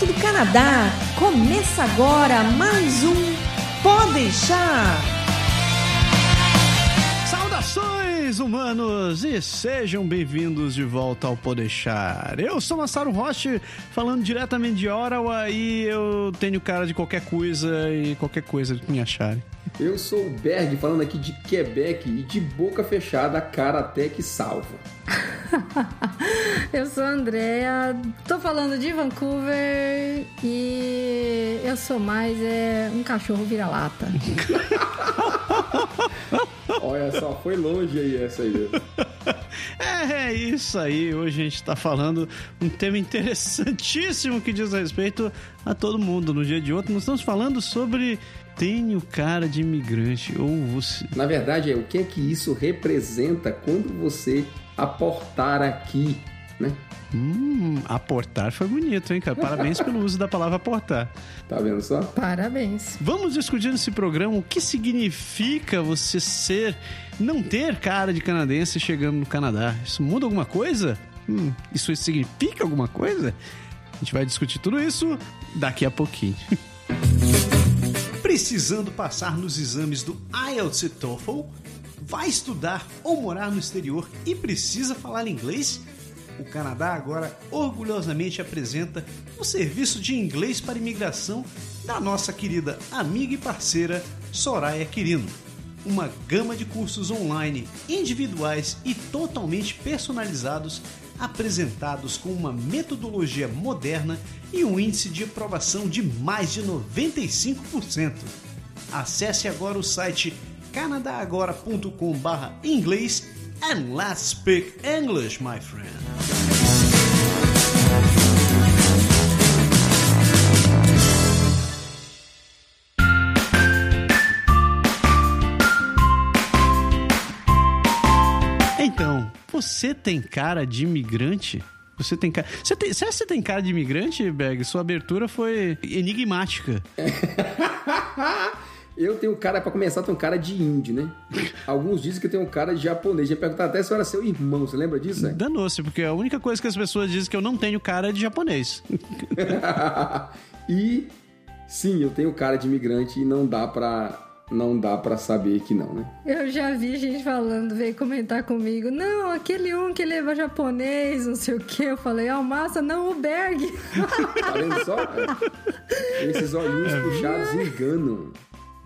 direto do Canadá. Começa agora mais um Pode deixar. Saudações humanos e sejam bem-vindos de volta ao Podeixar. Eu sou Massaro Roche, falando diretamente de Ottawa e eu tenho cara de qualquer coisa e qualquer coisa que me acharem. Eu sou o Berg, falando aqui de Quebec e de boca fechada, cara até que salva. eu sou a Andrea, tô falando de Vancouver e eu sou mais é, um cachorro vira-lata. Olha só, foi longe aí essa aí. É, é isso aí. Hoje a gente está falando um tema interessantíssimo que diz respeito a todo mundo. No dia de hoje, nós estamos falando sobre tenho cara de imigrante ou você. Na verdade, é o que é que isso representa quando você aportar aqui, né? Hum, aportar foi bonito, hein, cara? Parabéns pelo uso da palavra aportar. Tá vendo só? Parabéns. Vamos discutir nesse programa o que significa você ser, não ter cara de canadense chegando no Canadá. Isso muda alguma coisa? Hum, isso significa alguma coisa? A gente vai discutir tudo isso daqui a pouquinho. Precisando passar nos exames do IELTS e TOEFL? Vai estudar ou morar no exterior e precisa falar inglês? O Canadá agora orgulhosamente apresenta o serviço de inglês para imigração da nossa querida amiga e parceira Soraya Quirino. Uma gama de cursos online, individuais e totalmente personalizados apresentados com uma metodologia moderna e um índice de aprovação de mais de 95%. Acesse agora o site canadagora.com/inglês and let's speak English, my friend. Então, você tem cara de imigrante? Você tem cara. Você tem... Será que você tem cara de imigrante, Beg? Sua abertura foi enigmática. Eu tenho cara, para começar, tenho cara de índio, né? Alguns dizem que eu tenho cara de japonês. Já perguntar até se eu era seu irmão, você lembra disso? Né? Danou-se, porque a única coisa que as pessoas dizem é que eu não tenho cara é de japonês. e sim, eu tenho cara de imigrante e não dá pra não dá para saber que não, né? Eu já vi gente falando, veio comentar comigo, não, aquele um que leva japonês, não sei o que. Eu falei, Almassa, não, o Berg. tá vendo só? Esses olhinhos é. puxados enganam.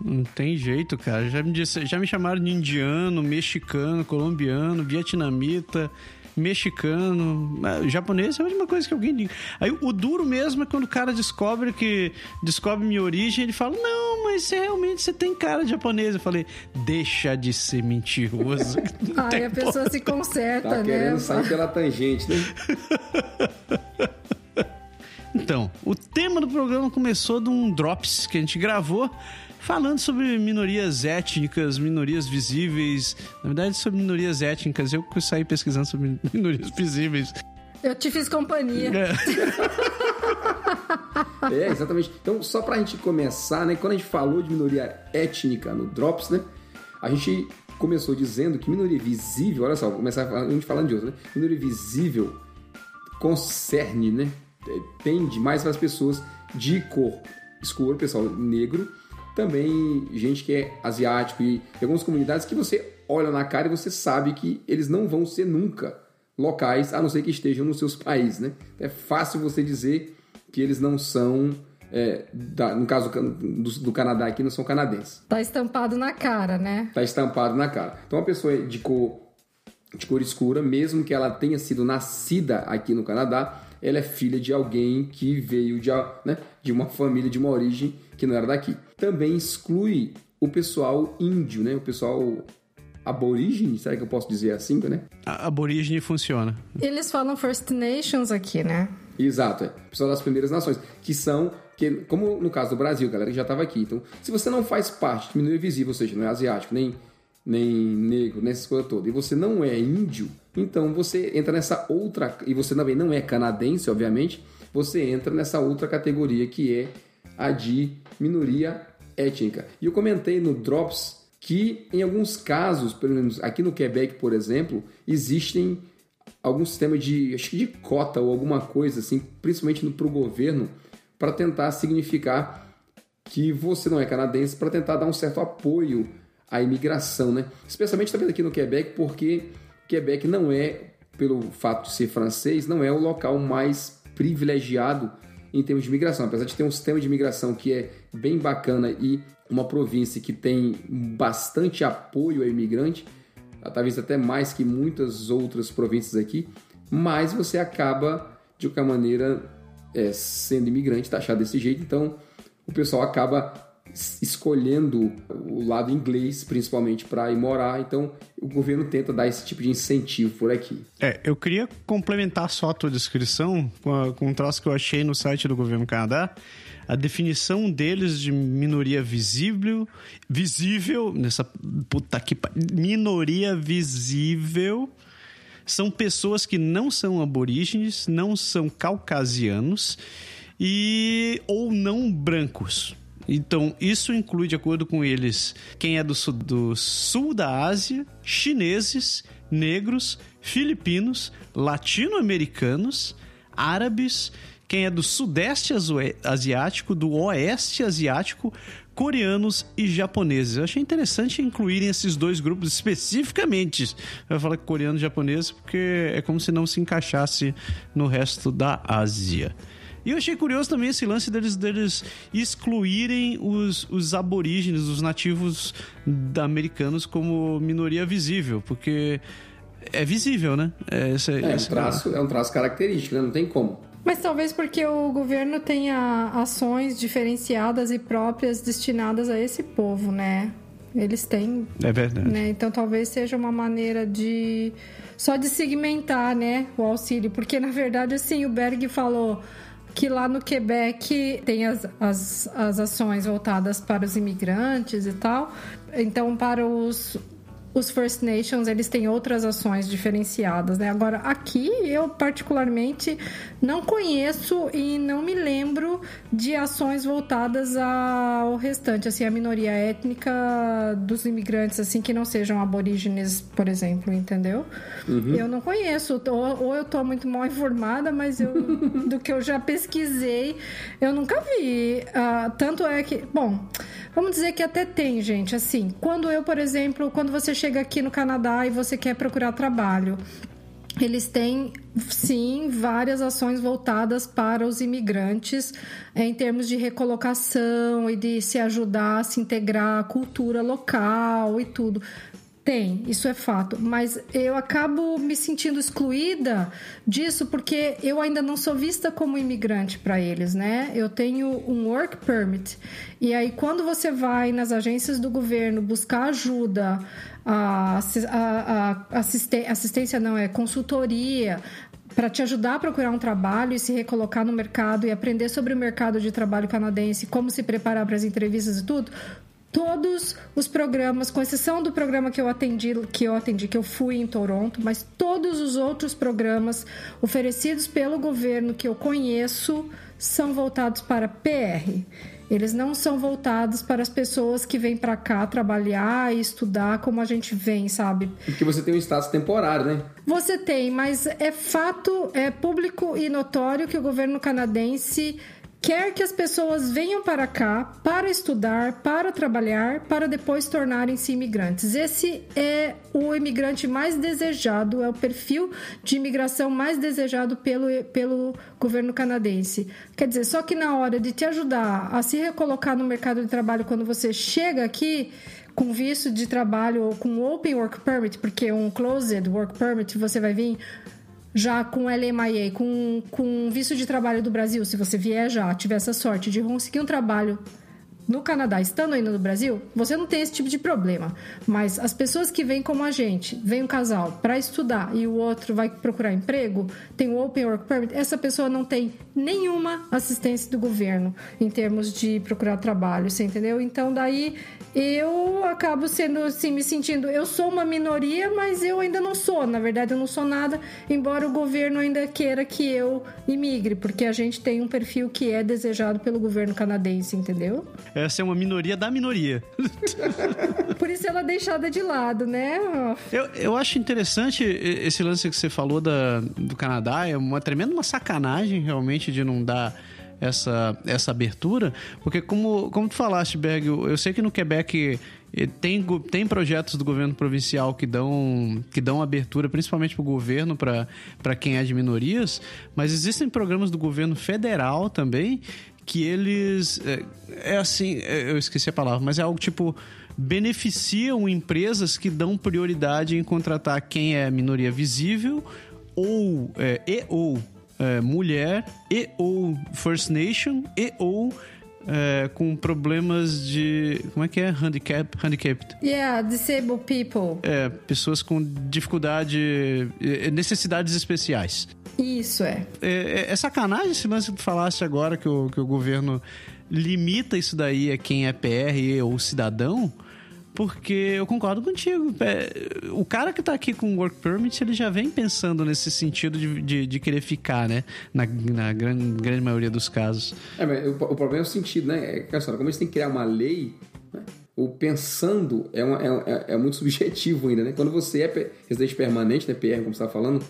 Não tem jeito, cara. Já me, disse, já me chamaram de indiano, mexicano, colombiano, vietnamita, mexicano. Japonês é a última coisa que alguém diga. Aí o duro mesmo é quando o cara descobre que descobre minha origem, ele fala: Não, mas você, realmente você tem cara de japonês. Eu falei: Deixa de ser mentiroso. Aí a pessoa se conserta, tá né? querendo sair pela tangente, né? Então, o tema do programa começou de um Drops que a gente gravou falando sobre minorias étnicas, minorias visíveis. Na verdade, sobre minorias étnicas. Eu saí pesquisando sobre minorias visíveis. Eu te fiz companhia. É. é, exatamente. Então, só pra gente começar, né? Quando a gente falou de minoria étnica no Drops, né? A gente começou dizendo que minoria visível, olha só, vou começar a gente falando de outra, né? Minoria visível concerne, né? É, tende mais para as pessoas de cor escura, pessoal negro, também gente que é asiático e algumas comunidades que você olha na cara e você sabe que eles não vão ser nunca locais, a não ser que estejam nos seus países, né? É fácil você dizer que eles não são, é, da, no caso do, do, Canadá aqui, não são canadenses. Tá estampado na cara, né? Tá estampado na cara. Então, uma pessoa de cor, de cor escura, mesmo que ela tenha sido nascida aqui no Canadá, ela é filha de alguém que veio de, né, de uma família, de uma origem que não era daqui. Também exclui o pessoal índio, né? O pessoal aborígene, será que eu posso dizer assim, né? A aborígene funciona. Eles falam First Nations aqui, né? Exato, é. Pessoal das primeiras nações, que são, que, como no caso do Brasil, galera que já estava aqui. Então, se você não faz parte de minoria visível, ou seja, não é asiático, nem, nem negro, nessa coisa toda, e você não é índio, então você entra nessa outra, e você também não é canadense, obviamente, você entra nessa outra categoria que é a de minoria étnica. E eu comentei no Drops que em alguns casos, pelo menos aqui no Quebec, por exemplo, existem algum sistema de, acho que de cota ou alguma coisa assim, principalmente para o governo, para tentar significar que você não é canadense, para tentar dar um certo apoio à imigração, né? Especialmente também aqui no Quebec, porque Quebec não é, pelo fato de ser francês, não é o local mais privilegiado em termos de imigração. Apesar de ter um sistema de imigração que é bem bacana e uma província que tem bastante apoio ao imigrante, talvez até mais que muitas outras províncias aqui, mas você acaba, de qualquer maneira, é, sendo imigrante, taxado desse jeito, então o pessoal acaba escolhendo o lado inglês, principalmente para ir morar. Então, o governo tenta dar esse tipo de incentivo por aqui. É, eu queria complementar só a tua descrição com, com um troço que eu achei no site do governo Canadá. A definição deles de minoria visível, visível, nessa puta que minoria visível são pessoas que não são aborígenes, não são caucasianos e ou não brancos. Então, isso inclui, de acordo com eles, quem é do sul, do sul da Ásia, chineses, negros, filipinos, latino-americanos, árabes, quem é do sudeste asiático, do oeste asiático, coreanos e japoneses. Eu achei interessante incluírem esses dois grupos especificamente. Eu falo coreano e japonês porque é como se não se encaixasse no resto da Ásia. E eu achei curioso também esse lance deles, deles excluírem os, os aborígenes, os nativos americanos como minoria visível, porque é visível, né? É, esse, é, esse um traço, é um traço característico, né? Não tem como. Mas talvez porque o governo tenha ações diferenciadas e próprias destinadas a esse povo, né? Eles têm. É verdade. Né? Então talvez seja uma maneira de. Só de segmentar, né? O auxílio. Porque na verdade, assim, o Berg falou que lá no Quebec tem as, as, as ações voltadas para os imigrantes e tal. Então, para os, os First Nations eles têm outras ações diferenciadas, né? Agora aqui eu particularmente não conheço e não me lembro de ações voltadas ao restante, assim, a minoria étnica dos imigrantes, assim, que não sejam aborígenes, por exemplo, entendeu? Uhum. Eu não conheço, ou, ou eu tô muito mal informada, mas eu, do que eu já pesquisei, eu nunca vi. Uh, tanto é que, bom, vamos dizer que até tem, gente, assim, quando eu, por exemplo, quando você chega aqui no Canadá e você quer procurar trabalho, eles têm sim várias ações voltadas para os imigrantes em termos de recolocação e de se ajudar a se integrar à cultura local e tudo. Tem, isso é fato. Mas eu acabo me sentindo excluída disso porque eu ainda não sou vista como imigrante para eles, né? Eu tenho um work permit. E aí, quando você vai nas agências do governo buscar ajuda, a, a, a assistência não é consultoria, para te ajudar a procurar um trabalho e se recolocar no mercado e aprender sobre o mercado de trabalho canadense, como se preparar para as entrevistas e tudo, todos os programas, com exceção do programa que eu atendi, que eu atendi, que eu fui em Toronto, mas todos os outros programas oferecidos pelo governo que eu conheço são voltados para PR. Eles não são voltados para as pessoas que vêm para cá trabalhar e estudar como a gente vem, sabe? Porque você tem um status temporário, né? Você tem, mas é fato, é público e notório que o governo canadense quer que as pessoas venham para cá para estudar, para trabalhar, para depois tornarem-se imigrantes. Esse é o imigrante mais desejado, é o perfil de imigração mais desejado pelo, pelo governo canadense. Quer dizer, só que na hora de te ajudar a se recolocar no mercado de trabalho quando você chega aqui, com visto de trabalho ou com open work permit, porque um closed work permit você vai vir já com LMIA, com, com visto de trabalho do Brasil, se você vier já, tiver essa sorte de conseguir um trabalho no Canadá, estando ainda no Brasil, você não tem esse tipo de problema. Mas as pessoas que vêm como a gente, vem um casal para estudar e o outro vai procurar emprego, tem o Open Work Permit, essa pessoa não tem nenhuma assistência do governo em termos de procurar trabalho, você entendeu? Então daí eu acabo sendo assim, me sentindo, eu sou uma minoria, mas eu ainda não sou, na verdade eu não sou nada, embora o governo ainda queira que eu imigre, porque a gente tem um perfil que é desejado pelo governo canadense, entendeu? Essa é uma minoria da minoria. Por isso ela é deixada de lado, né? Eu, eu acho interessante esse lance que você falou da, do Canadá, é uma tremenda uma sacanagem realmente de não dar essa, essa abertura, porque como, como tu falaste, Berg, eu, eu sei que no Quebec tem, tem projetos do governo provincial que dão, que dão abertura, principalmente para o governo, para quem é de minorias, mas existem programas do governo federal também que eles. É, é assim, é, eu esqueci a palavra, mas é algo tipo. Beneficiam empresas que dão prioridade em contratar quem é minoria visível ou é, e ou é, mulher e ou First Nation e ou é, com problemas de. Como é que é? Handicap? Handicapped. Yeah, disabled people. É, pessoas com dificuldade. É, necessidades especiais. Isso é. É, é, é sacanagem esse lance que tu falaste agora que o, que o governo limita isso daí a quem é PR ou cidadão. Porque eu concordo contigo. É, o cara que tá aqui com work permit, ele já vem pensando nesse sentido de, de, de querer ficar, né? Na, na grande, grande, maioria dos casos. É, mas o, o, problema é o sentido, né? É, como eles têm que criar uma lei, né? o pensando é, uma, é, é, é, muito subjetivo ainda, né? Quando você é residente permanente, né? PR, como você estava falando,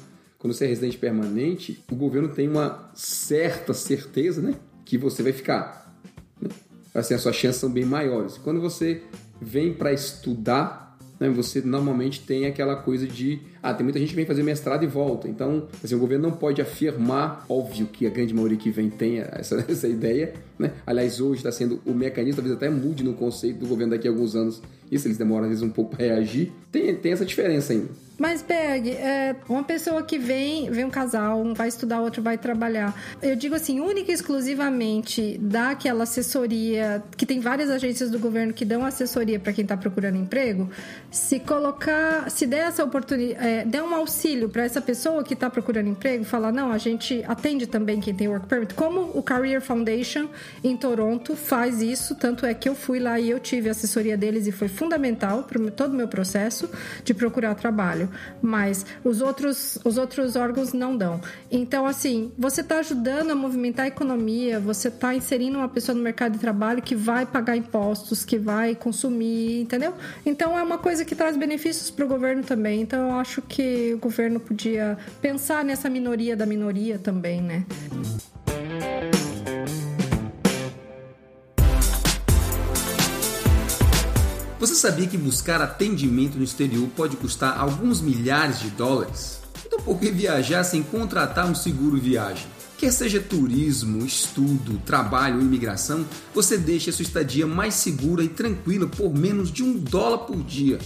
quando você é residente permanente, o governo tem uma certa certeza, né? Que você vai ficar. Né? Assim, as suas chances são bem maiores. Quando você vem para estudar, né, você normalmente tem aquela coisa de ah, tem muita gente que vem fazer mestrado e volta. Então, assim, o governo não pode afirmar, óbvio que a grande maioria que vem tem essa, essa ideia, né? Aliás, hoje está sendo o mecanismo, talvez até mude no conceito do governo daqui a alguns anos. Isso eles demoram às vezes um pouco para reagir. Tem, tem essa diferença ainda. Mas, Berg, é uma pessoa que vem, vem um casal, um vai estudar, outro vai trabalhar. Eu digo assim, única e exclusivamente dá aquela assessoria, que tem várias agências do governo que dão assessoria para quem está procurando emprego. Se colocar, se der essa oportunidade, é, der um auxílio para essa pessoa que está procurando emprego, falar, não, a gente atende também quem tem work permit, como o Career Foundation em Toronto faz isso, tanto é que eu fui lá e eu tive assessoria deles e foi fundamental para todo o meu processo de procurar trabalho trabalho, mas os outros, os outros órgãos não dão. Então, assim, você está ajudando a movimentar a economia, você está inserindo uma pessoa no mercado de trabalho que vai pagar impostos, que vai consumir, entendeu? Então, é uma coisa que traz benefícios para o governo também. Então, eu acho que o governo podia pensar nessa minoria da minoria também, né? Você sabia que buscar atendimento no exterior pode custar alguns milhares de dólares? Então por que viajar sem contratar um seguro viagem? Quer seja turismo, estudo, trabalho ou imigração, você deixa a sua estadia mais segura e tranquila por menos de um dólar por dia.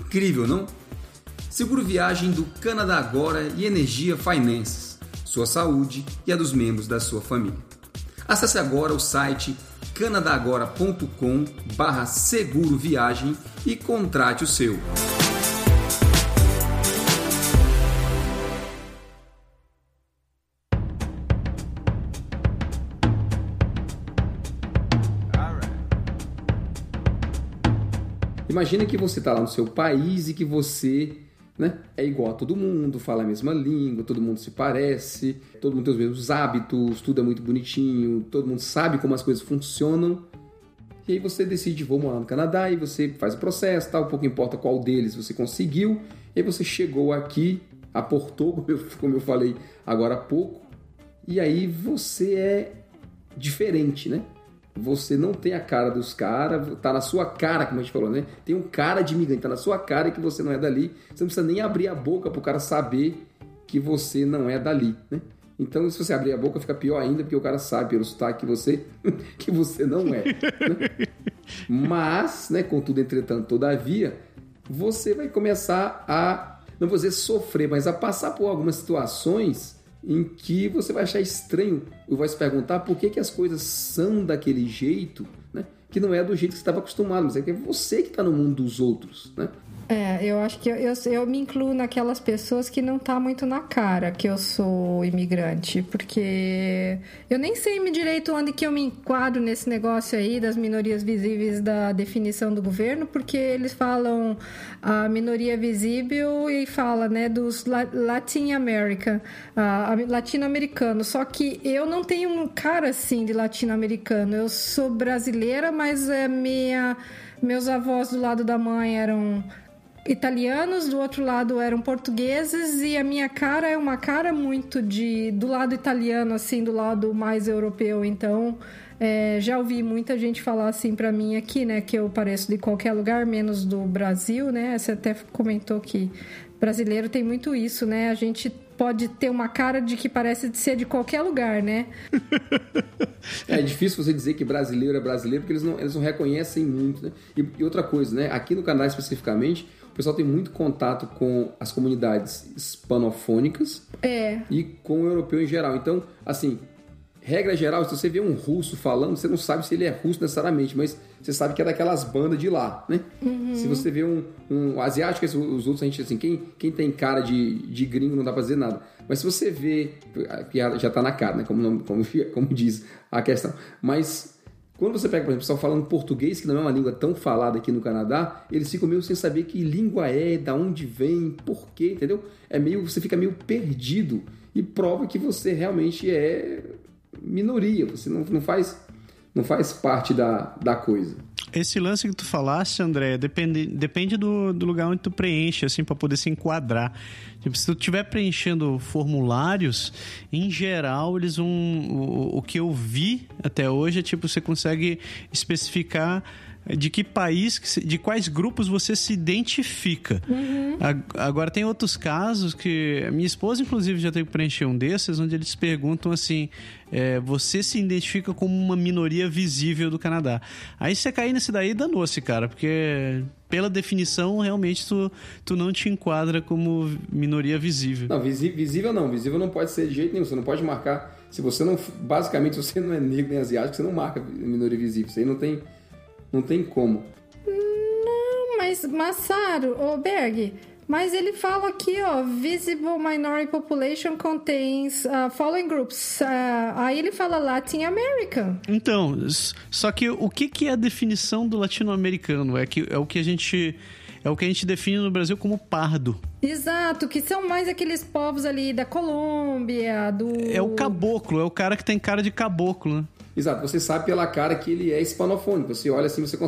Incrível, não? Seguro viagem do Canadá Agora e Energia Finances, sua saúde e a dos membros da sua família. Acesse agora o site canadagora.com barra seguro viagem e contrate o seu. Imagina que você está lá no seu país e que você né? É igual a todo mundo, fala a mesma língua, todo mundo se parece, todo mundo tem os mesmos hábitos, tudo é muito bonitinho, todo mundo sabe como as coisas funcionam. E aí você decide, vou morar no Canadá, e você faz o processo, tal, pouco importa qual deles você conseguiu, e aí você chegou aqui, aportou, como eu, como eu falei agora há pouco, e aí você é diferente, né? Você não tem a cara dos caras, tá na sua cara, como a gente falou, né? Tem um cara de imigrante, tá na sua cara que você não é dali. Você não precisa nem abrir a boca pro cara saber que você não é dali, né? Então, se você abrir a boca, fica pior ainda, porque o cara sabe pelo sotaque que você, que você não é. Né? Mas, né, contudo, entretanto, todavia, você vai começar a, não vou dizer sofrer, mas a passar por algumas situações em que você vai achar estranho e vai se perguntar por que, que as coisas são daquele jeito, né? que não é do jeito que você estava acostumado, mas é que é você que está no mundo dos outros. Né? É, eu acho que eu, eu, eu, me incluo naquelas pessoas que não tá muito na cara que eu sou imigrante, porque eu nem sei me direito onde que eu me enquadro nesse negócio aí das minorias visíveis da definição do governo, porque eles falam a minoria visível e fala, né, dos Latin America, latino-americano. Só que eu não tenho um cara assim de latino-americano. Eu sou brasileira, mas é minha meus avós do lado da mãe eram italianos, do outro lado eram portugueses e a minha cara é uma cara muito de do lado italiano, assim, do lado mais europeu. Então, é, já ouvi muita gente falar assim para mim aqui, né, que eu pareço de qualquer lugar, menos do Brasil, né? Você até comentou que brasileiro tem muito isso, né? A gente pode ter uma cara de que parece ser de qualquer lugar, né? é difícil você dizer que brasileiro é brasileiro porque eles não, eles não reconhecem muito, né? E, e outra coisa, né? Aqui no Canadá especificamente, pessoal tem muito contato com as comunidades hispanofônicas é. e com o europeu em geral. Então, assim, regra geral, se você vê um russo falando, você não sabe se ele é russo necessariamente, mas você sabe que é daquelas bandas de lá, né? Uhum. Se você vê um, um asiático, os outros, a gente, assim, quem, quem tem cara de, de gringo não dá pra dizer nada. Mas se você vê, já tá na cara, né? Como, como, como diz a questão. Mas quando você pega, por exemplo, pessoal falando português, que não é uma língua tão falada aqui no Canadá, eles ficam meio sem saber que língua é, da onde vem, por quê, entendeu? É meio, você fica meio perdido e prova que você realmente é minoria, você não, não faz não faz parte da, da coisa. Esse lance que tu falaste, André, depende, depende do, do lugar onde tu preenche, assim, para poder se enquadrar. Tipo, se tu estiver preenchendo formulários, em geral, eles vão. O, o que eu vi até hoje é tipo, você consegue especificar de que país, de quais grupos você se identifica. Uhum. Agora, tem outros casos que. Minha esposa, inclusive, já teve que preencher um desses, onde eles perguntam assim: é, você se identifica como uma minoria visível do Canadá. Aí você cair nesse daí, danou-se, cara, porque pela definição, realmente tu, tu não te enquadra como minoria visível. Não, visível não. Visível não pode ser de jeito nenhum. Você não pode marcar. Se você não. Basicamente, se você não é negro nem asiático, você não marca minoria visível. Isso aí não tem não tem como. Não, mas Massaro, ô Berg, mas ele fala aqui, ó, visible minority population contains uh, following groups. Uh, aí ele fala Latin American. Então, só que o que, que é a definição do latino-americano? É que é o que a gente é o que a gente define no Brasil como pardo. Exato, que são mais aqueles povos ali da Colômbia, do É o caboclo, é o cara que tem cara de caboclo, né? Exato, você sabe pela cara que ele é hispanofônico. Você olha assim, você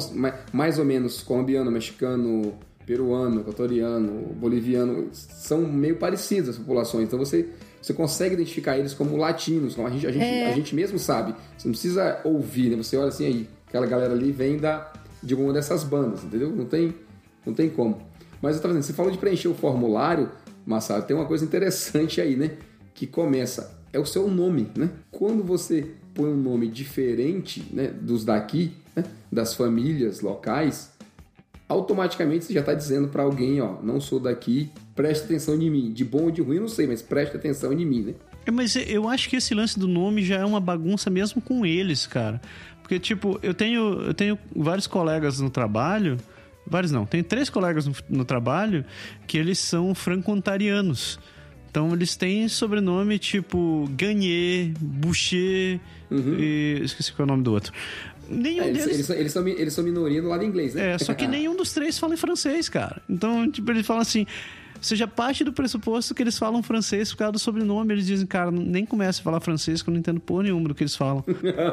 mais ou menos colombiano, mexicano, peruano, equatoriano, boliviano, são meio parecidas as populações. Então você, você consegue identificar eles como latinos, como a gente, a gente, é. a gente mesmo sabe. Você não precisa ouvir, né? Você olha assim aí, aquela galera ali vem da, de uma dessas bandas, entendeu? Não tem, não tem como. Mas eu tava dizendo, você falou de preencher o formulário, Massaro, tem uma coisa interessante aí, né? Que começa, é o seu nome, né? Quando você põe um nome diferente né, dos daqui, né, das famílias locais, automaticamente você já está dizendo para alguém, ó, não sou daqui, preste atenção em mim. De bom ou de ruim, não sei, mas preste atenção em mim, né? É, mas eu acho que esse lance do nome já é uma bagunça mesmo com eles, cara. Porque, tipo, eu tenho, eu tenho vários colegas no trabalho, vários não, tenho três colegas no, no trabalho que eles são franco-ontarianos. Então eles têm sobrenome tipo Gagné, Boucher uhum. e. Esqueci qual é o nome do outro. Nenhum é, eles, deles... eles, são, eles, são, eles são minoria do lado inglês, né? É, só que nenhum dos três fala em francês, cara. Então, tipo, eles falam assim. Seja parte do pressuposto que eles falam francês por causa do sobrenome. Eles dizem, cara, nem comece a falar francês que eu não entendo porra nenhuma do que eles falam.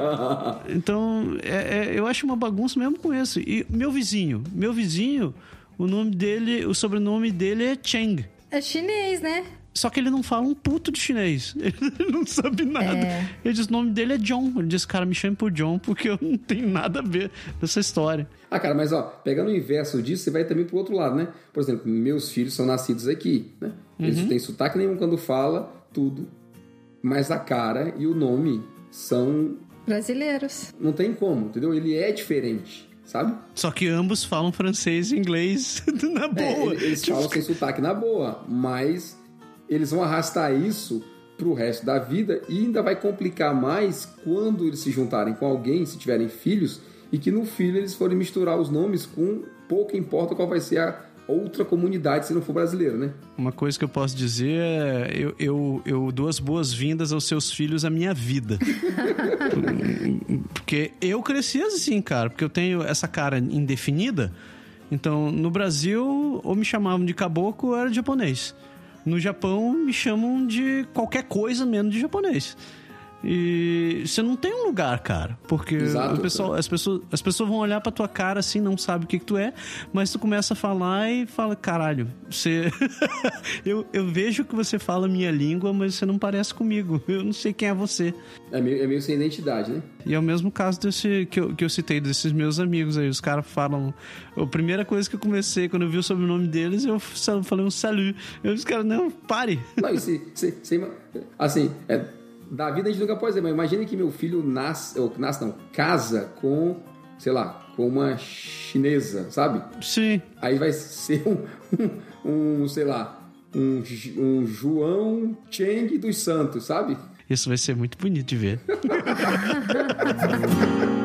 então, é, é, eu acho uma bagunça mesmo com isso. E meu vizinho, meu vizinho, o nome dele, o sobrenome dele é Cheng. É chinês, né? Só que ele não fala um puto de chinês. Ele não sabe nada. É. Ele diz: o nome dele é John. Ele diz: cara, me chame por John, porque eu não tenho nada a ver nessa história. Ah, cara, mas ó, pegando o inverso disso, você vai também pro outro lado, né? Por exemplo, meus filhos são nascidos aqui, né? Eles uhum. não têm sotaque nenhum quando fala, tudo. Mas a cara e o nome são. Brasileiros. Não tem como, entendeu? Ele é diferente sabe? Só que ambos falam francês e inglês na é, boa. É, eles tipo... falam sem sotaque na boa, mas eles vão arrastar isso para o resto da vida e ainda vai complicar mais quando eles se juntarem com alguém, se tiverem filhos, e que no filho eles forem misturar os nomes com pouco importa qual vai ser a outra comunidade se não for brasileiro, né? Uma coisa que eu posso dizer é eu, eu, eu dou as boas-vindas aos seus filhos à minha vida. porque eu cresci assim, cara, porque eu tenho essa cara indefinida. Então, no Brasil, ou me chamavam de caboclo ou era de japonês. No Japão me chamam de qualquer coisa menos de japonês. E você não tem um lugar, cara. Porque Exato, o pessoal, as, pessoas, as pessoas vão olhar pra tua cara assim, não sabe o que, que tu é, mas tu começa a falar e fala: caralho, você. eu, eu vejo que você fala minha língua, mas você não parece comigo. Eu não sei quem é você. É meio, é meio sem identidade, né? E é o mesmo caso desse que eu, que eu citei desses meus amigos aí. Os caras falam. A primeira coisa que eu comecei, quando eu vi o sobrenome deles, eu falei um salut. Eu disse, cara, não, pare. Não, e se, se, se, assim, é, da vida a gente nunca pode dizer, mas imagine que meu filho nasce, ou nasce não, casa com, sei lá, com uma chinesa, sabe? Sim. Aí vai ser um, um, um sei lá, um, um João Cheng dos Santos, sabe? Isso vai ser muito bonito de ver.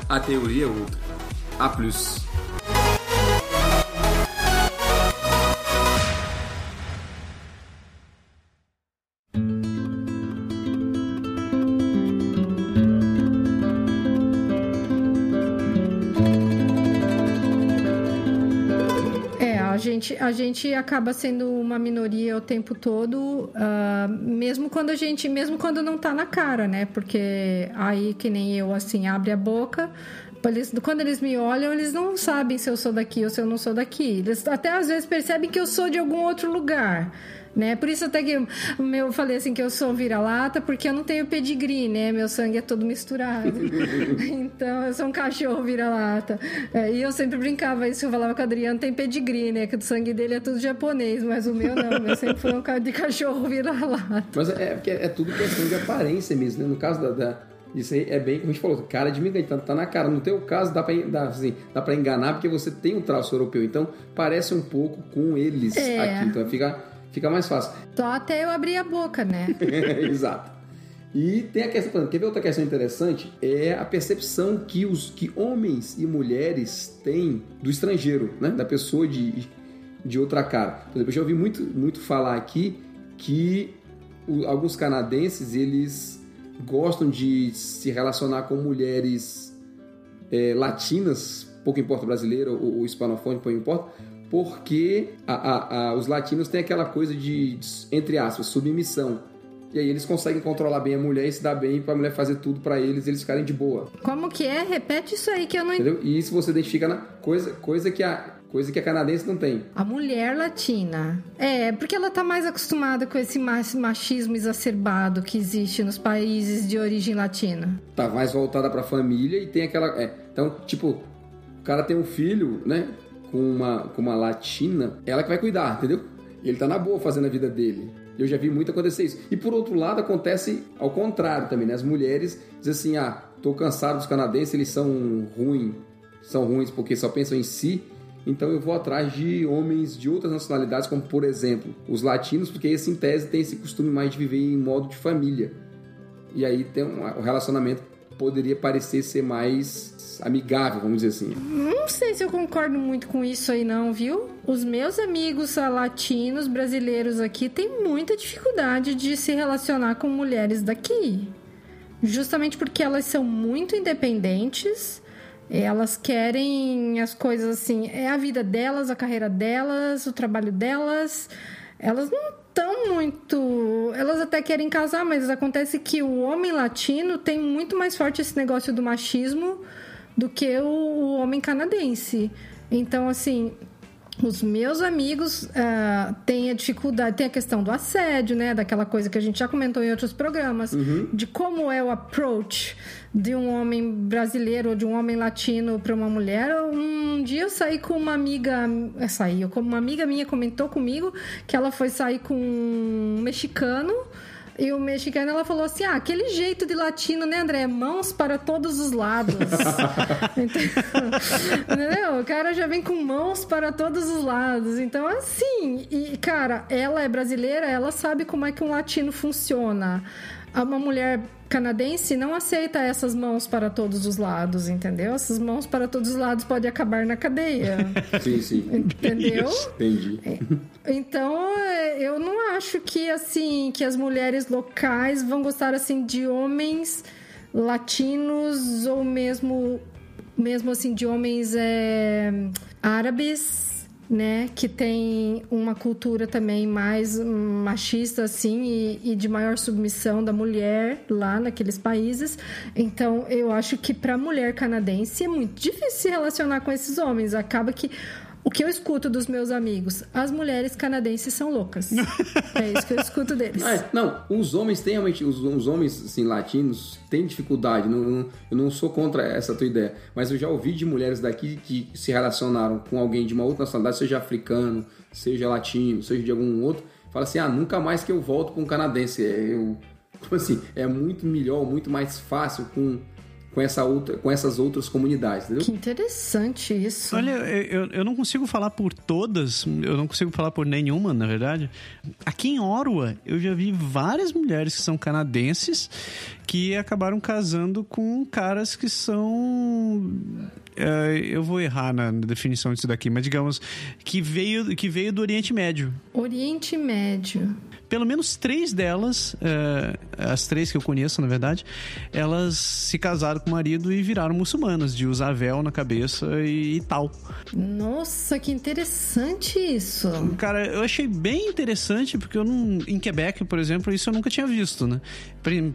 a teoria é outra. A plus. A gente acaba sendo uma minoria o tempo todo, uh, mesmo quando a gente, mesmo quando não tá na cara, né? Porque aí que nem eu assim abre a boca, eles, quando eles me olham, eles não sabem se eu sou daqui ou se eu não sou daqui. Eles até às vezes percebem que eu sou de algum outro lugar né? Por isso até que eu falei assim que eu sou vira-lata, porque eu não tenho pedigree, né? Meu sangue é todo misturado. então, eu sou um cachorro vira-lata. É, e eu sempre brincava isso, eu falava com o Adriano, tem pedigree, né? Que o sangue dele é tudo japonês, mas o meu não, meu sempre foi um cara de cachorro vira-lata. Mas é, porque é tudo questão de aparência mesmo, né? No caso da, da... Isso aí é bem como a gente falou, cara de mim tá, tá na cara. No teu caso, dá pra, dá, assim, dá pra enganar porque você tem um traço europeu. Então, parece um pouco com eles é. aqui. Então, fica fica mais fácil. Só até eu abrir a boca, né? Exato. E tem a questão, quer ver outra questão interessante? É a percepção que os que homens e mulheres têm do estrangeiro, né? Da pessoa de, de outra cara. Por exemplo, eu já ouvi muito, muito falar aqui que o, alguns canadenses, eles gostam de se relacionar com mulheres é, latinas, pouco importa brasileira ou, ou hispanofônica, pouco importa, porque a, a, a, os latinos têm aquela coisa de, entre aspas, submissão. E aí eles conseguem controlar bem a mulher e se dar bem para a mulher fazer tudo para eles, eles ficarem de boa. Como que é? Repete isso aí que eu não Entendeu? E isso você identifica na coisa, coisa que a coisa que a canadense não tem. A mulher latina. É, porque ela tá mais acostumada com esse machismo exacerbado que existe nos países de origem latina. Tá mais voltada para a família e tem aquela, é, então, tipo, o cara tem um filho, né? Com uma, com uma latina, ela que vai cuidar, entendeu? Ele tá na boa fazendo a vida dele. Eu já vi muito acontecer isso. E por outro lado, acontece ao contrário também, né? As mulheres dizem assim: ah, tô cansado dos canadenses, eles são ruins, são ruins porque só pensam em si. Então eu vou atrás de homens de outras nacionalidades, como por exemplo os latinos, porque esse em tese tem esse costume mais de viver em modo de família. E aí tem um, relacionamento poderia parecer ser mais amigável, vamos dizer assim. Não sei se eu concordo muito com isso aí não, viu? Os meus amigos latinos, brasileiros aqui, têm muita dificuldade de se relacionar com mulheres daqui. Justamente porque elas são muito independentes, elas querem as coisas assim, é a vida delas, a carreira delas, o trabalho delas. Elas não estão muito. Elas até querem casar, mas acontece que o homem latino tem muito mais forte esse negócio do machismo do que o, homem canadense. Então, assim, os meus amigos uh, têm a dificuldade, tem a questão do assédio, né? Daquela coisa que a gente já comentou em outros programas, uhum. de como é o approach de um homem brasileiro ou de um homem latino para uma mulher. Um dia eu saí com uma amiga, é, saí, como uma amiga minha comentou comigo que ela foi sair com um mexicano E o mexicano, ela falou assim: ah, aquele jeito de latino, né, André? Mãos para todos os lados. Entendeu? O cara já vem com mãos para todos os lados. Então, assim, e, cara, ela é brasileira, ela sabe como é que um latino funciona. Uma mulher canadense não aceita essas mãos para todos os lados, entendeu? Essas mãos para todos os lados podem acabar na cadeia. Sim, sim. Entendeu? Entendi. Então, eu não acho que assim que as mulheres locais vão gostar assim de homens latinos ou mesmo mesmo assim de homens é, árabes né, que tem uma cultura também mais machista, assim, e, e, de maior submissão da mulher lá naqueles países. Então, eu acho que para a mulher canadense é muito difícil se relacionar com esses homens. Acaba que o que eu escuto dos meus amigos, as mulheres canadenses são loucas. é isso que eu escuto deles. Ah, não, os homens têm realmente, os, os homens assim, latinos têm dificuldade. Não, não, eu não sou contra essa tua ideia, mas eu já ouvi de mulheres daqui que se relacionaram com alguém de uma outra nacionalidade, seja africano, seja latino, seja de algum outro, fala assim: ah, nunca mais que eu volto com um canadense. É, eu, assim, é muito melhor, muito mais fácil com com, essa outra, com essas outras comunidades, entendeu? Que interessante isso. Olha, eu, eu não consigo falar por todas, eu não consigo falar por nenhuma, na verdade. Aqui em Orwa, eu já vi várias mulheres que são canadenses que acabaram casando com caras que são Uh, eu vou errar na definição disso daqui, mas digamos que veio, que veio do Oriente Médio. Oriente Médio pelo menos três delas, é, as três que eu conheço, na verdade, elas se casaram com o marido e viraram muçulmanas, de usar véu na cabeça e, e tal. Nossa, que interessante isso. Cara, eu achei bem interessante, porque eu não. Em Quebec, por exemplo, isso eu nunca tinha visto, né?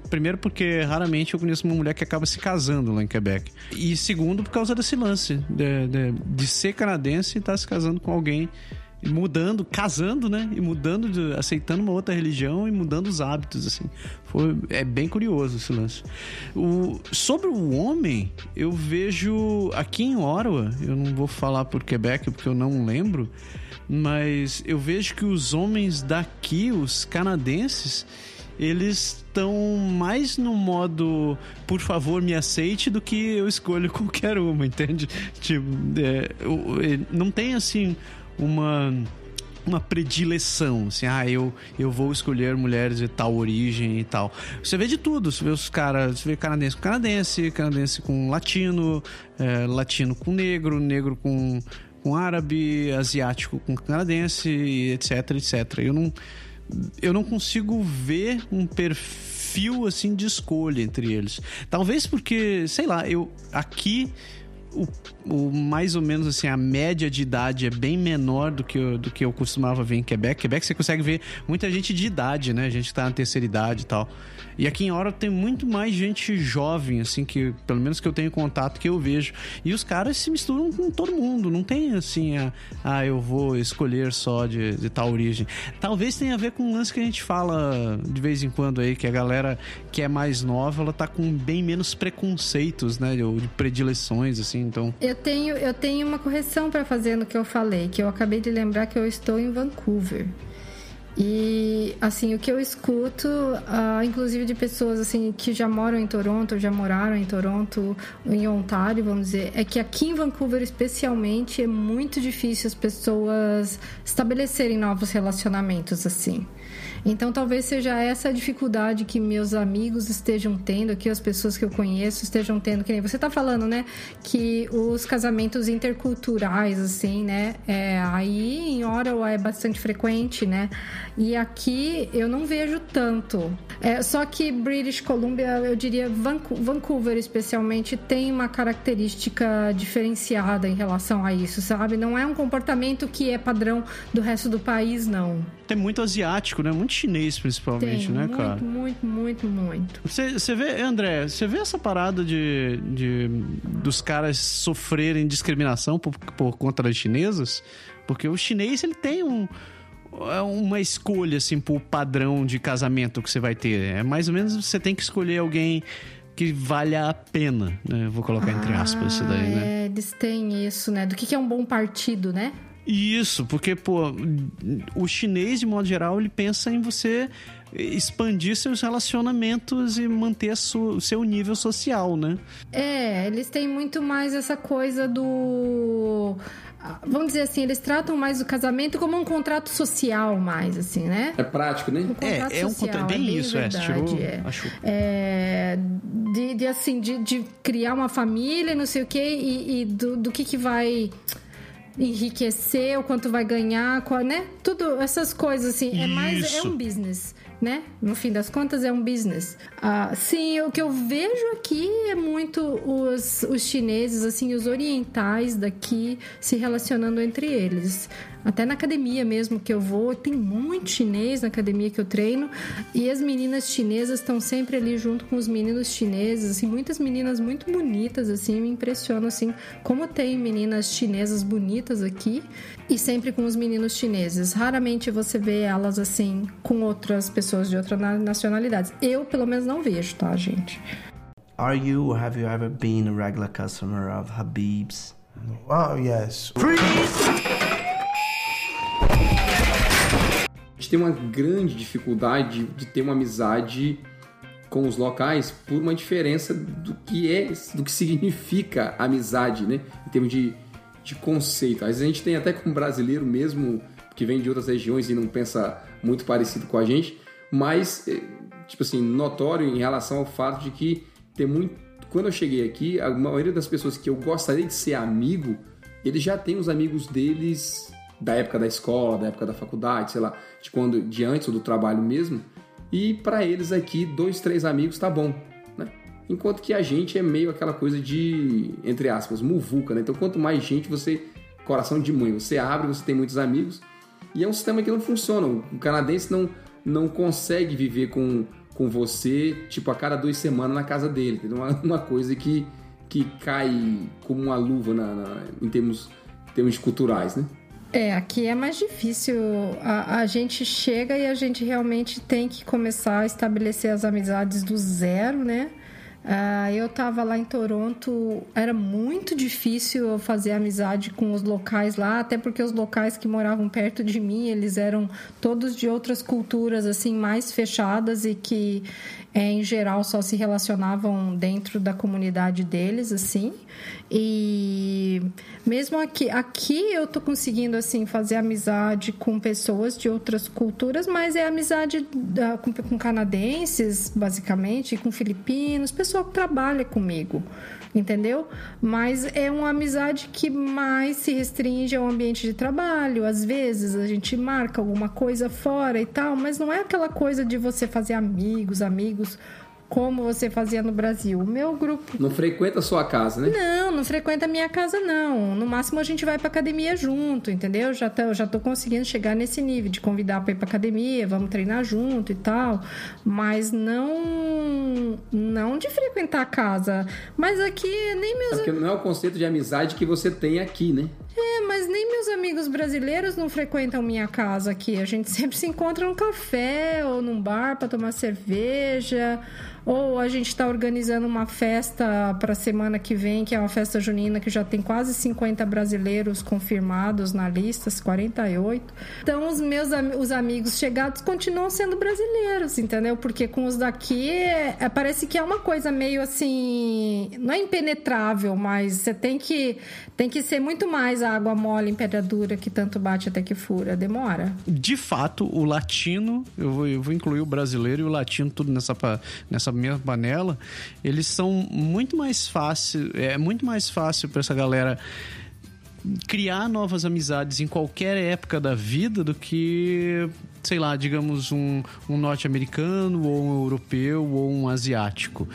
Primeiro, porque raramente eu conheço uma mulher que acaba se casando lá em Quebec. E segundo, por causa desse lance de, de, de ser canadense e estar tá se casando com alguém mudando, casando, né? E mudando, de, aceitando uma outra religião e mudando os hábitos, assim. Foi, é bem curioso esse lance. O, sobre o homem, eu vejo aqui em Ottawa, eu não vou falar por Quebec porque eu não lembro, mas eu vejo que os homens daqui, os canadenses, eles estão mais no modo por favor me aceite do que eu escolho qualquer uma, entende? Tipo, é, não tem assim uma uma predileção, assim, ah, eu, eu vou escolher mulheres de tal origem e tal. Você vê de tudo, você vê os caras, você vê canadense com canadense, canadense com latino, é, latino com negro, negro com, com árabe, asiático com canadense, etc, etc. Eu não, eu não consigo ver um perfil, assim, de escolha entre eles. Talvez porque, sei lá, eu aqui o, o, mais ou menos assim, a média de idade é bem menor do que, eu, do que eu costumava ver em Quebec. Quebec você consegue ver muita gente de idade, né? Gente que tá na terceira idade e tal. E aqui em Hora tem muito mais gente jovem, assim, que pelo menos que eu tenho contato, que eu vejo. E os caras se misturam com todo mundo. Não tem assim, a, ah, eu vou escolher só de, de tal origem. Talvez tenha a ver com um lance que a gente fala de vez em quando aí, que a galera que é mais nova, ela tá com bem menos preconceitos, né? Ou de predileções, assim, então. Eu tenho, eu tenho uma correção para fazer no que eu falei, que eu acabei de lembrar que eu estou em Vancouver. E assim, o que eu escuto, uh, inclusive de pessoas assim que já moram em Toronto, já moraram em Toronto, em Ontário, vamos dizer, é que aqui em Vancouver especialmente é muito difícil as pessoas estabelecerem novos relacionamentos assim. Então talvez seja essa a dificuldade que meus amigos estejam tendo, que as pessoas que eu conheço estejam tendo, que nem você está falando, né? Que os casamentos interculturais, assim, né? É, aí em Ottawa é bastante frequente, né? E aqui eu não vejo tanto. É, só que British Columbia, eu diria Vancouver especialmente, tem uma característica diferenciada em relação a isso, sabe? Não é um comportamento que é padrão do resto do país, não. Tem muito asiático, né? Muito chinês, principalmente, Tem, né, muito, cara? Muito, muito, muito. Você vê, André, você vê essa parada de, de dos caras sofrerem discriminação por, por conta das chinesas? Porque o chinês, ele tem um é uma escolha assim pro padrão de casamento que você vai ter. É mais ou menos você tem que escolher alguém que valha a pena, né? Vou colocar entre aspas ah, isso daí, né? É, eles têm isso, né? Do que, que é um bom partido, né? Isso, porque, pô, o chinês, de modo geral, ele pensa em você expandir seus relacionamentos e manter o seu nível social, né? É, eles têm muito mais essa coisa do vamos dizer assim, eles tratam mais o casamento como um contrato social, mais assim, né? É prático, né? Um é, é um contrato bem, é bem isso, verdade, é, tirou, é. Acho... é de, de, assim, de, de, criar uma família, não sei o quê, e, e do, do que que vai enriquecer, o quanto vai ganhar, qual, né? Tudo essas coisas assim, é mais é um business né? No fim das contas, é um business. Ah, sim, o que eu vejo aqui é muito os, os chineses, assim, os orientais daqui se relacionando entre eles. Até na academia mesmo que eu vou, tem muito chinês na academia que eu treino. E as meninas chinesas estão sempre ali junto com os meninos chineses. Assim, muitas meninas muito bonitas, assim, me impressionam, assim, como tem meninas chinesas bonitas aqui. E sempre com os meninos chineses. Raramente você vê elas, assim, com outras pessoas de outras nacionalidades. Eu, pelo menos, não vejo, tá, gente? Are you or have you ever been a regular customer of Habib's? Oh, yes. Freeze! Gente tem uma grande dificuldade de ter uma amizade com os locais por uma diferença do que é, do que significa amizade, né? Em termos de, de conceito. Às vezes a gente tem até com brasileiro mesmo que vem de outras regiões e não pensa muito parecido com a gente, mas eh, tipo assim, notório em relação ao fato de que tem muito quando eu cheguei aqui, a maioria das pessoas que eu gostaria de ser amigo, eles já têm os amigos deles da época da escola, da época da faculdade, sei lá, de quando de antes ou do trabalho mesmo. E para eles aqui, dois, três amigos tá bom, né? Enquanto que a gente é meio aquela coisa de, entre aspas, muvuca, né? Então quanto mais gente você, coração de mãe, você abre, você tem muitos amigos. E é um sistema que não funciona. O canadense não, não consegue viver com, com você, tipo, a cada duas semanas na casa dele. Entendeu? Uma, uma coisa que, que cai como uma luva na, na em termos, termos culturais, né? É, aqui é mais difícil. A, a, gente chega e a gente realmente tem que começar a estabelecer as amizades do zero, né? Uh, eu tava lá em Toronto, era muito difícil fazer amizade com os locais lá, até porque os locais que moravam perto de mim, eles eram todos de outras culturas, assim, mais fechadas e que, é, em geral, só se relacionavam dentro da comunidade deles, assim. E mesmo aqui, aqui eu tô conseguindo assim fazer amizade com pessoas de outras culturas, mas é amizade com, com canadenses, basicamente, com filipinos, que trabalha comigo entendeu? Mas é uma amizade que mais se restringe ao ambiente de trabalho. Às vezes a gente marca alguma coisa fora e tal, mas não é aquela coisa de você fazer amigos, amigos como você fazia no Brasil. O meu grupo. Não frequenta a sua casa, né? Não, não frequenta a minha casa, não. No máximo a gente vai pra academia junto, entendeu? Já tô, já tô conseguindo chegar nesse nível de convidar pra ir pra academia, vamos treinar junto e tal. Mas não. Não de frequentar a casa. Mas aqui nem meus. É porque não é o conceito de amizade que você tem aqui, né? É, mas nem meus amigos brasileiros não frequentam minha casa aqui. A gente sempre se encontra num café ou num bar para tomar cerveja ou a gente está organizando uma festa para semana que vem, que é uma festa junina que já tem quase 50 brasileiros confirmados na lista, 48. Então, os meus os amigos chegados continuam sendo brasileiros, entendeu? Porque com os daqui, é, é, parece que é uma coisa meio assim. Não é impenetrável, mas você tem que, tem que ser muito mais água mole em pedra dura que tanto bate até que fura. Demora. De fato, o latino, eu vou, eu vou incluir o brasileiro e o latino tudo nessa, nessa mesma panela, eles são muito mais fácil, é muito mais fácil para essa galera criar novas amizades em qualquer época da vida do que, sei lá, digamos, um, um norte-americano, ou um europeu, ou um asiático.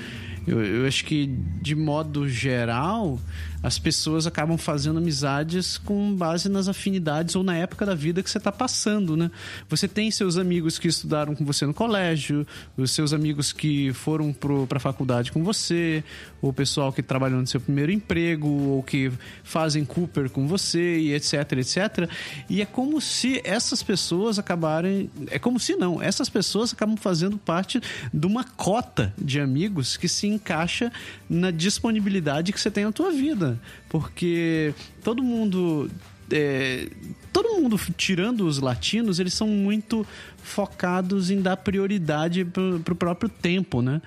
Eu, eu acho que, de modo geral, as pessoas acabam fazendo amizades com base nas afinidades ou na época da vida que você está passando, né? Você tem seus amigos que estudaram com você no colégio, os seus amigos que foram para a faculdade com você, o pessoal que trabalhou no seu primeiro emprego, ou que fazem Cooper com você, e etc, etc. E é como se essas pessoas acabarem. É como se não, essas pessoas acabam fazendo parte de uma cota de amigos que se encaixa na disponibilidade que você tem na tua vida. Porque todo mundo é, todo mundo, tirando os latinos, eles são muito focados em dar prioridade pro, pro próprio tempo, né?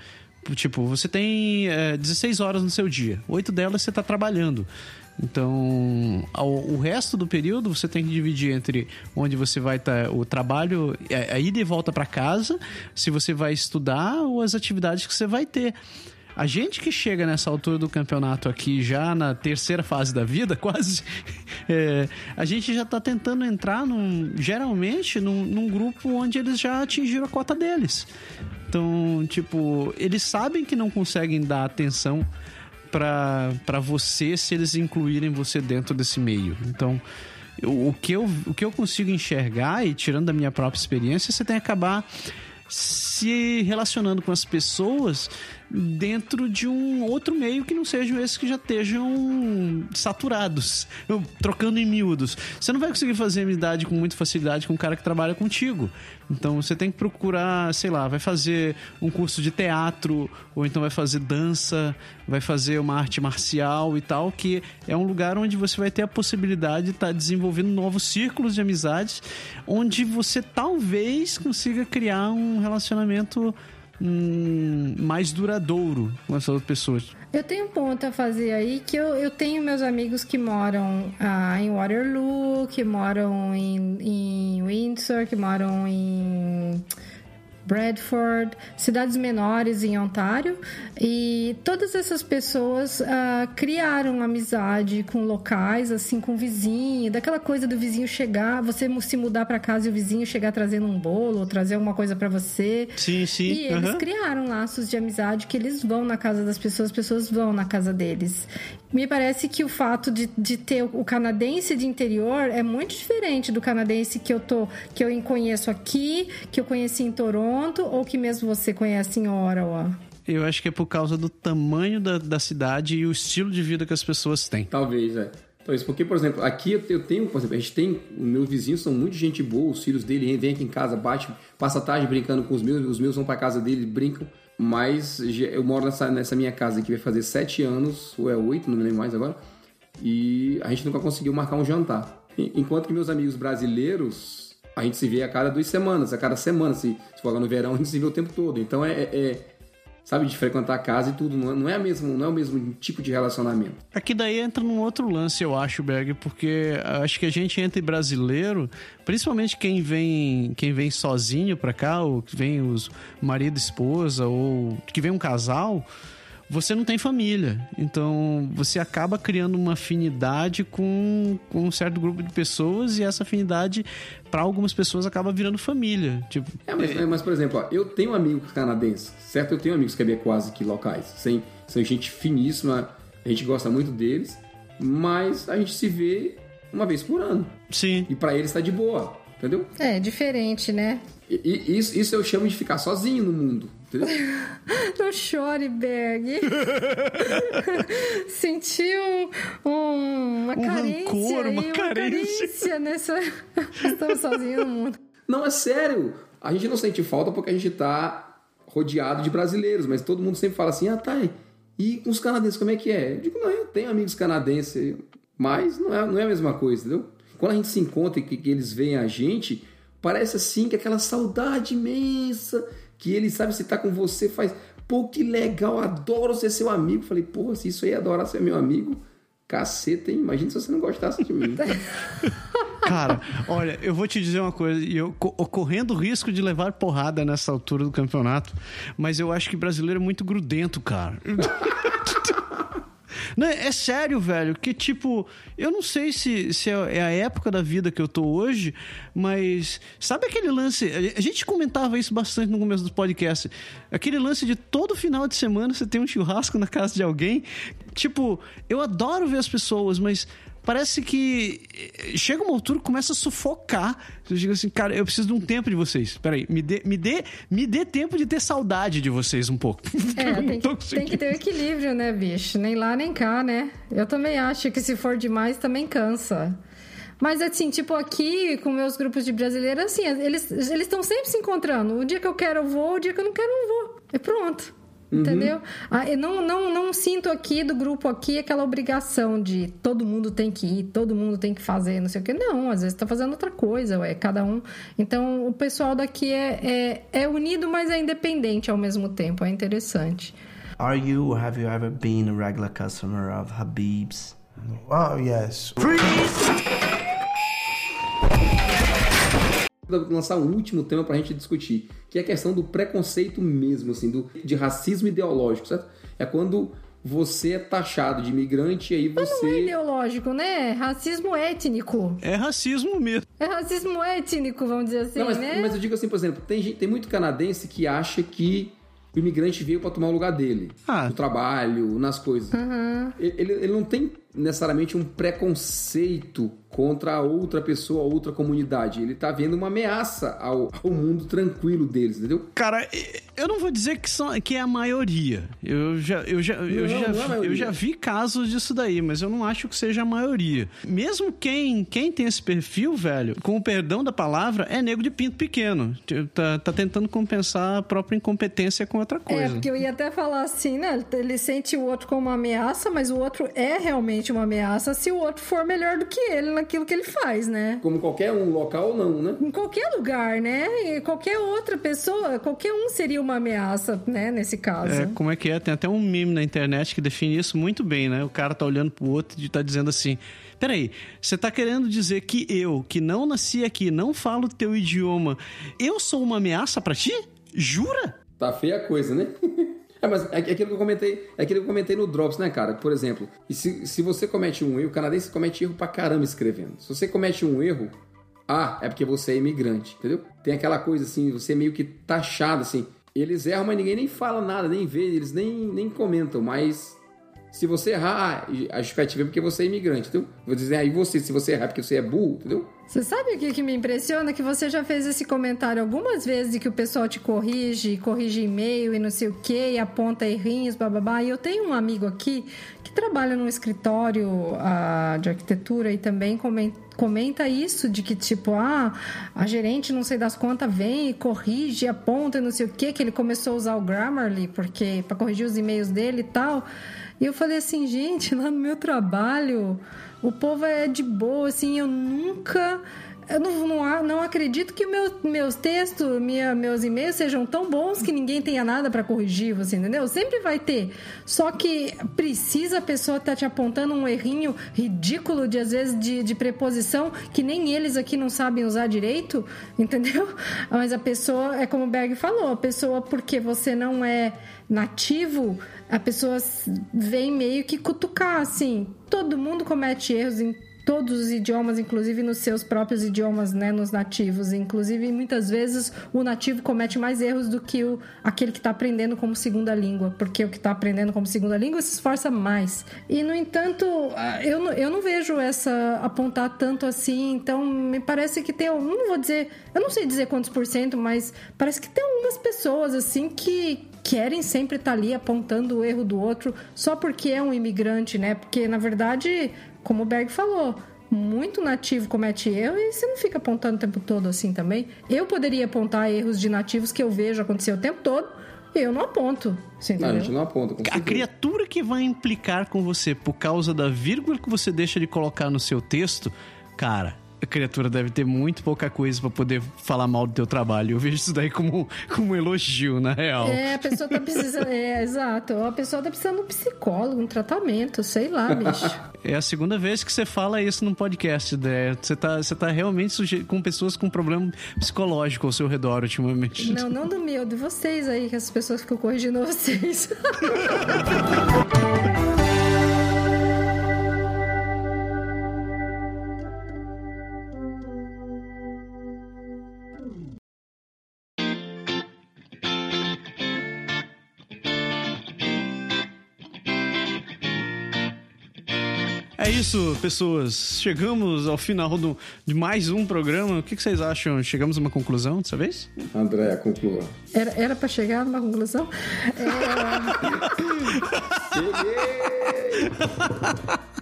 Tipo, você tem é, 16 horas no seu dia, oito delas você está trabalhando. Então, ao, o resto do período você tem que dividir entre onde você vai estar, tá, o trabalho, a, a ida e volta para casa, se você vai estudar ou as atividades que você vai ter. A gente que chega nessa altura do campeonato aqui, já na terceira fase da vida, quase, é, a gente já está tentando entrar, num, geralmente, num, num grupo onde eles já atingiram a cota deles. Então, tipo, eles sabem que não conseguem dar atenção para você se eles incluírem você dentro desse meio. Então, o, o, que eu, o que eu consigo enxergar, e tirando da minha própria experiência, você tem que acabar se relacionando com as pessoas dentro de um outro meio que não sejam esses que já estejam saturados, trocando em miúdos. Você não vai conseguir fazer amizade com muita facilidade com um cara que trabalha contigo. Então você tem que procurar, sei lá, vai fazer um curso de teatro, ou então vai fazer dança, vai fazer uma arte marcial e tal, que é um lugar onde você vai ter a possibilidade de estar tá desenvolvendo novos círculos de amizades, onde você talvez consiga criar um relacionamento hum, mais duradouro com essas pessoas. Eu tenho um ponto a fazer aí que eu, eu tenho meus amigos que moram ah, em Waterloo, que moram em, em Windsor, que moram em Bradford, cidades menores em Ontário, e todas essas pessoas uh, criaram amizade com locais, assim, com vizinho, daquela coisa do vizinho chegar, você se mudar para casa e o vizinho chegar trazendo um bolo, ou trazer alguma coisa para você. Sim, sim. E eles uhum. criaram laços de amizade que eles vão na casa das pessoas, as pessoas vão na casa deles. Me parece que o fato de, de ter o canadense de interior é muito diferente do canadense que eu tô, que eu conheço aqui, que eu conheci em Toronto, ou que mesmo você conhece em Ottawa. Eu acho que é por causa do tamanho da, da cidade e o estilo de vida que as pessoas têm. Talvez, é. Talvez, porque, por exemplo, aqui eu tenho, por exemplo, a gente tem, os meus vizinhos são muito gente boa, os filhos dele vêm aqui em casa, bate, passa a tarde brincando com os meus, os meus vão para casa dele, brincam. Mas eu moro nessa, nessa minha casa que vai fazer sete anos, ou é oito, não me lembro mais agora, e a gente nunca conseguiu marcar um jantar. Enquanto que meus amigos brasileiros, a gente se vê a cada duas semanas, a cada semana, se, se for lá no verão, a gente se vê o tempo todo. Então é, é sabe, de frequentar a casa e tudo. Não é, é, mesmo, não é o mesmo tipo de relacionamento. Aqui daí entra num outro lance, eu acho, Berg, porque acho que a gente entre brasileiro, principalmente quem vem, quem vem sozinho pra cá, ou que vem os marido, esposa, ou que vem um casal você não tem família. Então você acaba criando uma afinidade com, com um certo grupo de pessoas e essa afinidade, para algumas pessoas, acaba virando família. Tipo, é, mas, é... mas por exemplo, ó, eu tenho amigos canadenses, certo? Eu tenho amigos quase que locais. Sem, são gente finíssima, a gente gosta muito deles, mas a gente se vê uma vez por ano. Sim. E para eles tá de boa, entendeu? É, diferente, né? E, e, isso, isso eu chamo de ficar sozinho no mundo. Não chore, Berg. Senti um, um, uma um carência rancor, aí, uma, uma carência. carência nessa. Estamos sozinhos no mundo. Não, é sério. A gente não sente falta porque a gente tá rodeado de brasileiros, mas todo mundo sempre fala assim: ah, tá. E com os canadenses, como é que é? Eu digo, não, eu tenho amigos canadenses, mas não é, não é a mesma coisa, entendeu? Quando a gente se encontra e que, que eles veem a gente, parece assim que aquela saudade imensa que ele sabe se tá com você, faz, pô, que legal, adoro ser seu amigo. Falei, pô, se isso aí é adorar ser meu amigo, caceta, hein? Imagina se você não gostasse de mim. Cara, olha, eu vou te dizer uma coisa, e eu correndo o risco de levar porrada nessa altura do campeonato, mas eu acho que brasileiro é muito grudento, cara. Não, é sério, velho. Que tipo, eu não sei se, se é a época da vida que eu tô hoje, mas sabe aquele lance? A gente comentava isso bastante no começo do podcast. Aquele lance de todo final de semana você tem um churrasco na casa de alguém. Tipo, eu adoro ver as pessoas, mas parece que eh, chega uma altura que começa a sufocar. Eu digo assim, cara, eu preciso de um tempo de vocês. Peraí, me dê, me dê, me dê tempo de ter saudade de vocês um pouco. É, tem que, tem que ter um equilíbrio, né, bicho? Nem lá, nem cá, né? Eu também acho que se for demais, também cansa. Mas assim, tipo aqui, com meus grupos de brasileiros, assim, eles eles estão sempre se encontrando. O dia que eu quero, eu vou. O dia que eu não quero, eu não vou. E pronto. Entendeu? Ah, eu não, não, não sinto aqui do grupo aqui aquela obrigação de todo mundo tem que ir, todo mundo tem que fazer, não sei o que. Não, às vezes tá fazendo outra coisa, ué, cada um. Então o pessoal daqui é, é, é unido, mas é independente ao mesmo tempo. É interessante. Are you or have you ever been a regular customer of Habib's? Oh, yes. Vou lançar um último tema pra gente discutir, que é a questão do preconceito mesmo, assim, do, de racismo ideológico, certo? É quando você é taxado de imigrante e aí Mas não é você. ideológico, né? Racismo étnico. É racismo mesmo. É racismo étnico, vamos dizer assim, Não, mas, né? mas eu digo assim, por exemplo, tem, gente- tem muito canadense que acha que o imigrante veio pra tomar o lugar dele. Ah. No trabalho, nas coisas. Ele, ele- ele não tem necessariamente um preconceito contra a outra pessoa, a outra comunidade. Ele tá vendo uma ameaça ao, ao mundo tranquilo deles, entendeu? Cara, eu não vou dizer que, são, que é a maioria. Eu já, eu, já, eu, Não, já, é a vi- maioria. eu já vi casos disso daí, mas eu não acho que seja a maioria. Mesmo quem, quem tem esse perfil, velho, com o perdão da palavra, é nego de pinto pequeno. Tá, tá tentando compensar a própria incompetência com outra É, coisa. porque eu ia até falar assim, né? Ele sente o outro como uma ameaça, mas o outro é realmente uma ameaça se o outro for melhor do que ele naquilo que ele faz, né? Como qualquer um, local ou não, né? Em qualquer lugar, né? E qualquer outra pessoa, qualquer um seria uma ameaça, né? Nesse caso. É, como é que é? Tem até um meme na internet que define isso muito bem, né? O cara tá olhando pro outro e tá dizendo assim: Peraí, você tá querendo dizer que eu, que não nasci aqui, não falo teu idioma, eu sou uma ameaça pra ti? Jura? Tá feia a coisa, né? É, mas é aquilo que eu comentei, é aquilo que eu comentei no Drops, né, cara? Por exemplo, e se, se você comete um erro, o canadense comete erro pra caramba escrevendo. Se você comete um erro, ah, é porque você é imigrante, entendeu? Tem aquela coisa assim, você é meio que taxado, assim. Eles erram, mas ninguém nem fala nada, nem vê, eles nem, nem comentam, mas se você errar, a justificativa é porque você é imigrante, entendeu? Vou dizer, aí você, se você errar é porque você é burro, entendeu? Você sabe o que, que me impressiona? Que você já fez esse comentário algumas vezes de que o pessoal te corrige, corrige e-mail e não sei o que, e aponta errinhos, bababá. E eu tenho um amigo aqui que trabalha num escritório ah, de arquitetura e também comen- comenta isso, de que tipo, ah, a gerente não sei das quantas vem e corrige, aponta e não sei o que, que ele começou a usar o Grammarly porque para corrigir os e-mails dele e tal. E eu falei assim, gente, lá no meu trabalho, o povo é de boa, assim, eu nunca. Eu não, não, não acredito que meu, meus textos, minha, meus e-mails sejam tão bons que ninguém tenha nada para corrigir, você entendeu? Sempre vai ter. Só que precisa a pessoa estar te apontando um errinho ridículo de, às vezes, de, de preposição que nem eles aqui não sabem usar direito, entendeu? Mas a pessoa, é como o Berg falou, a pessoa, porque você não é nativo, a pessoa vem meio que cutucar, assim. Todo mundo comete erros em todos os idiomas, inclusive nos seus próprios idiomas, né, nos nativos. Inclusive, muitas vezes o nativo comete mais erros do que o, aquele que está aprendendo como segunda língua, porque o que está aprendendo como segunda língua se esforça mais. E, no entanto, ah, eu, eu não vejo essa apontar tanto assim, então me parece que tem, eu não vou dizer, eu não sei dizer quantos por cento, mas parece que tem algumas pessoas assim que querem sempre estar ali apontando o erro do outro só porque é um imigrante, né? Porque na verdade, como o Berg falou, muito nativo comete erro e você não fica apontando o tempo todo assim também. Eu poderia apontar erros de nativos que eu vejo acontecer o tempo todo e eu não aponto. Você Não, a gente não aponta. A criatura que vai implicar com você por causa da vírgula que você deixa de colocar no seu texto, cara, a criatura deve ter muito pouca coisa pra poder falar mal do teu trabalho. Eu vejo isso daí como, como um elogio, na real. É, a pessoa tá precisando. É, exato. A pessoa tá precisando de um psicólogo, um tratamento, sei lá, bicho. É a segunda vez que você fala isso num podcast, né? Você tá, você tá realmente com pessoas com problema psicológico ao seu redor ultimamente. Não, não do meu, de vocês aí, que as pessoas ficam corrigindo vocês. É isso, pessoas. Chegamos ao final do, de mais um programa. O que, que vocês acham? Chegamos a uma conclusão dessa vez? Andréa, conclua. Era, era pra chegar numa conclusão?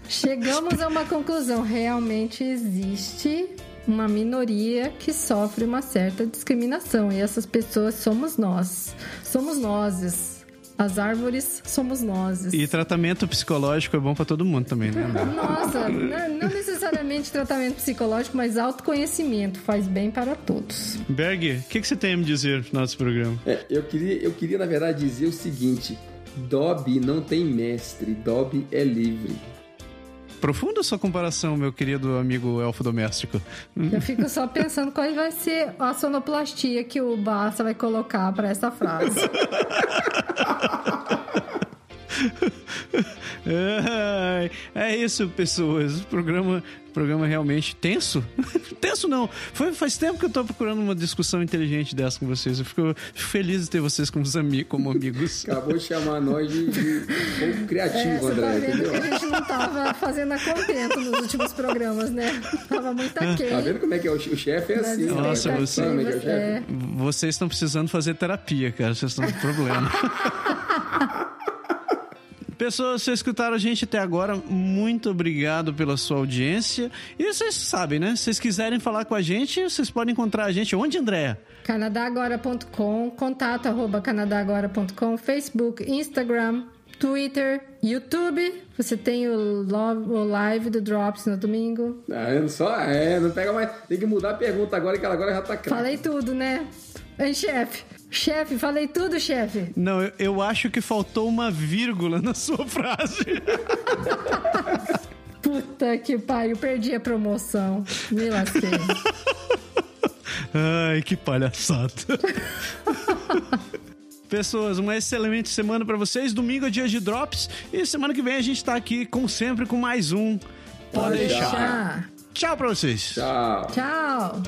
Chegamos a uma conclusão. Realmente existe uma minoria que sofre uma certa discriminação. E essas pessoas somos nós. Somos nós. As árvores somos nós. E tratamento psicológico é bom pra todo mundo também, né? Nossa, não necessariamente tratamento psicológico, mas autoconhecimento faz bem para todos. Berg, o que, que você tem a me dizer no final desse programa? É, eu queria, eu queria, na verdade, dizer o seguinte: Dobby não tem mestre, Dobby é livre. Profunda sua comparação, meu querido amigo elfo doméstico. Eu fico só pensando qual vai ser a sonoplastia que o Basta vai colocar para essa frase. É isso, pessoas. O programa, programa realmente tenso. tenso não. Foi, faz tempo que eu tô procurando uma discussão inteligente dessa com vocês. Eu fico, fico feliz de ter vocês como, ami como amigos. Acabou de chamar nós de, de pouco É, criativo, você tá André, vendo que a gente não tava fazendo a contento nos últimos programas, né? Tava muito aquém. Tá vendo como é que é? O che- o chefe é assim. Nossa, né? você- Sabe como é é é. Vocês estão precisando fazer terapia, cara. Vocês estão com problema. Pessoas, vocês escutaram a gente até agora, muito obrigado pela sua audiência. E vocês sabem, né? Se vocês quiserem falar com a gente, vocês podem encontrar a gente onde, André? canadagora.com, contato arroba canadagora.com, Facebook, Instagram, Twitter, YouTube. Você tem o, live do Drops no domingo. Ah, não só, é, não pega mais. Tem que mudar a pergunta agora que ela agora já tá craque. Falei tudo, né? Hein, chefe? Chefe, falei tudo, chefe. Não, eu, eu acho que faltou uma vírgula na sua frase. Puta que pariu, perdi a promoção. Me lasquei. Ai, que palhaçada. Pessoas, uma excelente semana pra vocês. Domingo é dia de drops e semana que vem a gente tá aqui, como sempre, com mais um. Pode Pode deixar. Tchau. Tchau pra vocês. Tchau. Tchau.